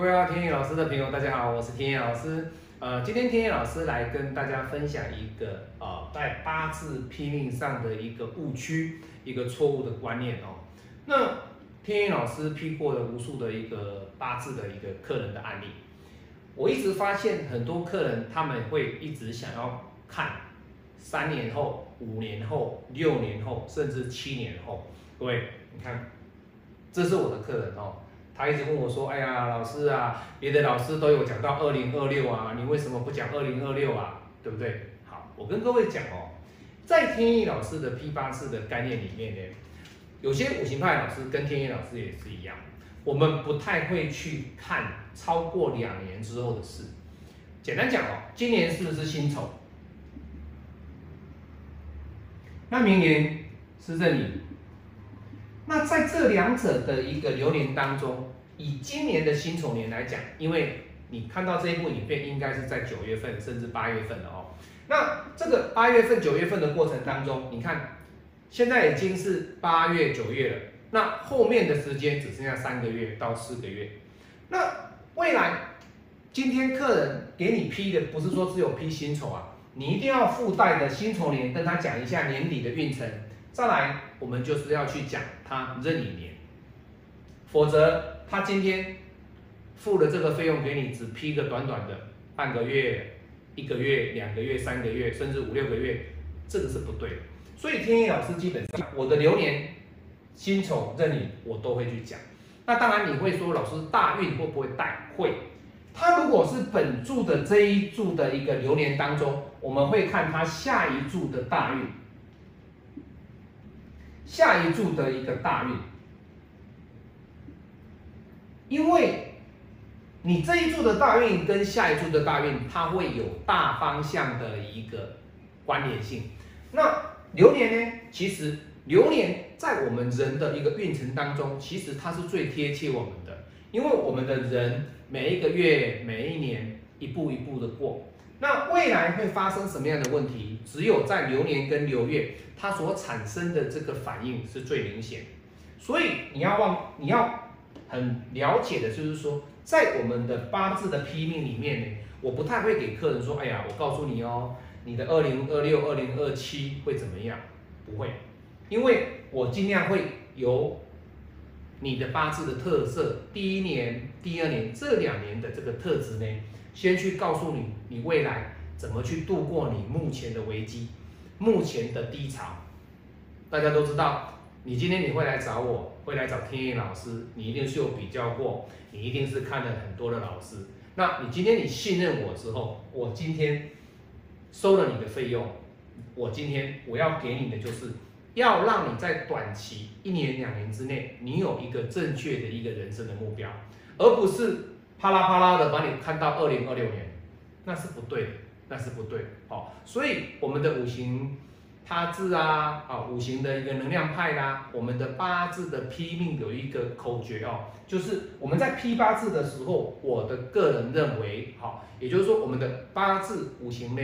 各位天野老师的朋友，大家好，我是天野老师。呃，今天天野老师来跟大家分享一个呃，在八字批命上的一个误区，一个错误的观念哦。那天野老师批过了无数的一个八字的一个客人的案例，我一直发现很多客人他们会一直想要看三年后、五年后、六年后，甚至七年后。各位，你看，这是我的客人哦。他一直问我说：“哎呀，老师啊，别的老师都有讲到二零二六啊，你为什么不讲二零二六啊？对不对？”好，我跟各位讲哦，在天意老师的批八字的概念里面呢，有些五行派老师跟天意老师也是一样，我们不太会去看超过两年之后的事。简单讲哦，今年是不是辛丑？那明年是壬寅。那在这两者的一个流年当中，以今年的辛丑年来讲，因为你看到这一部影片，应该是在九月份甚至八月份的哦。那这个八月份、九月份的过程当中，你看现在已经是八月、九月了，那后面的时间只剩下三个月到四个月。那未来今天客人给你批的，不是说只有批辛丑啊，你一定要附带的辛丑年跟他讲一下年底的运程。再来，我们就是要去讲他任意年，否则他今天付了这个费用给你，只批个短短的半个月、一个月、两个月、三个月，甚至五六个月，这个是不对的。所以天一老师基本上我的流年辛丑任你我都会去讲。那当然你会说，老师大运会不会带？会。他如果是本柱的这一柱的一个流年当中，我们会看他下一柱的大运。下一柱的一个大运，因为你这一柱的大运跟下一柱的大运，它会有大方向的一个关联性。那流年呢？其实流年在我们人的一个运程当中，其实它是最贴切我们的，因为我们的人每一个月、每一年一步一步的过。那未来会发生什么样的问题？只有在流年跟流月，它所产生的这个反应是最明显。所以你要忘，你要很了解的，就是说，在我们的八字的批命里面呢，我不太会给客人说，哎呀，我告诉你哦，你的二零二六、二零二七会怎么样？不会，因为我尽量会由你的八字的特色，第一年、第二年这两年的这个特质呢。先去告诉你，你未来怎么去度过你目前的危机，目前的低潮。大家都知道，你今天你会来找我，会来找天意老师，你一定是有比较过，你一定是看了很多的老师。那你今天你信任我之后，我今天收了你的费用，我今天我要给你的就是，要让你在短期一年两年之内，你有一个正确的一个人生的目标，而不是。啪啦啪啦的把你看到二零二六年，那是不对的，那是不对。好，所以我们的五行八字啊，啊，五行的一个能量派啦，我们的八字的批命有一个口诀哦，就是我们在批八字的时候，我的个人认为，好，也就是说我们的八字五行呢，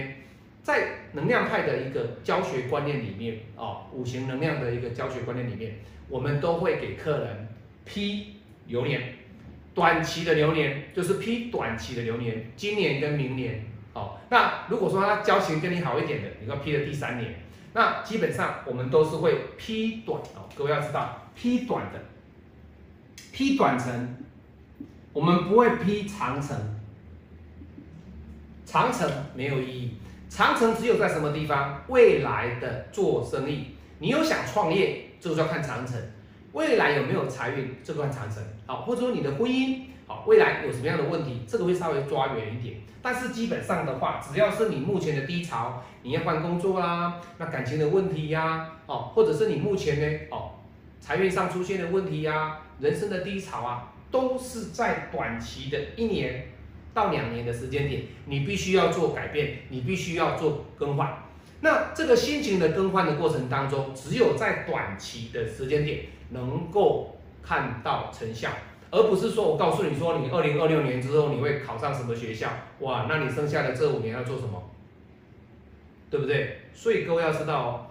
在能量派的一个教学观念里面，哦，五行能量的一个教学观念里面，我们都会给客人批流年。短期的流年就是批短期的流年，今年跟明年，哦，那如果说他交情跟你好一点的，你要批的第三年，那基本上我们都是会批短哦。各位要知道，批短的，批短程，我们不会批长程，长程没有意义，长城只有在什么地方？未来的做生意，你有想创业，这个就要看长城。未来有没有财运这段长城？好，或者说你的婚姻好，未来有什么样的问题？这个会稍微抓远一点。但是基本上的话，只要是你目前的低潮，你要换工作啦，那感情的问题呀，哦，或者是你目前呢，哦，财运上出现的问题呀，人生的低潮啊，都是在短期的一年到两年的时间点，你必须要做改变，你必须要做更换。那这个心情的更换的过程当中，只有在短期的时间点能够看到成效，而不是说我告诉你说，你二零二六年之后你会考上什么学校，哇，那你剩下的这五年要做什么，对不对？所以各位要知道哦，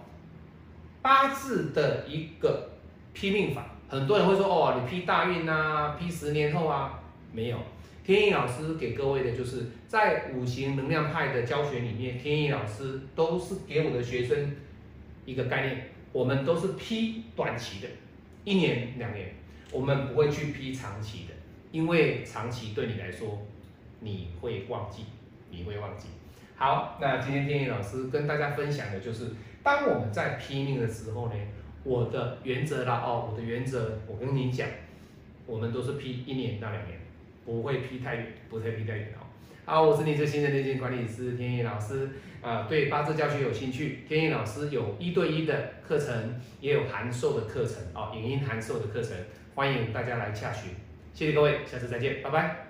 八字的一个批命法，很多人会说哦，你批大运啊，批十年后啊，没有，天意老师给各位的就是在五行能量派的教学里面，天意老师都是给我的学生一个概念，我们都是批短期的，一年两年，我们不会去批长期的，因为长期对你来说你会忘记，你会忘记。好，那今天天意老师跟大家分享的就是，当我们在批命的时候呢，我的原则啦哦，我的原则，我跟你讲，我们都是批一年到两年，不会批太远，不会批太远哦。好，我是你最新的内线管理师天意老师啊，对八字教学有兴趣，天意老师有一对一的课程，也有函授的课程哦，影音函授的课程，欢迎大家来洽询。谢谢各位，下次再见，拜拜。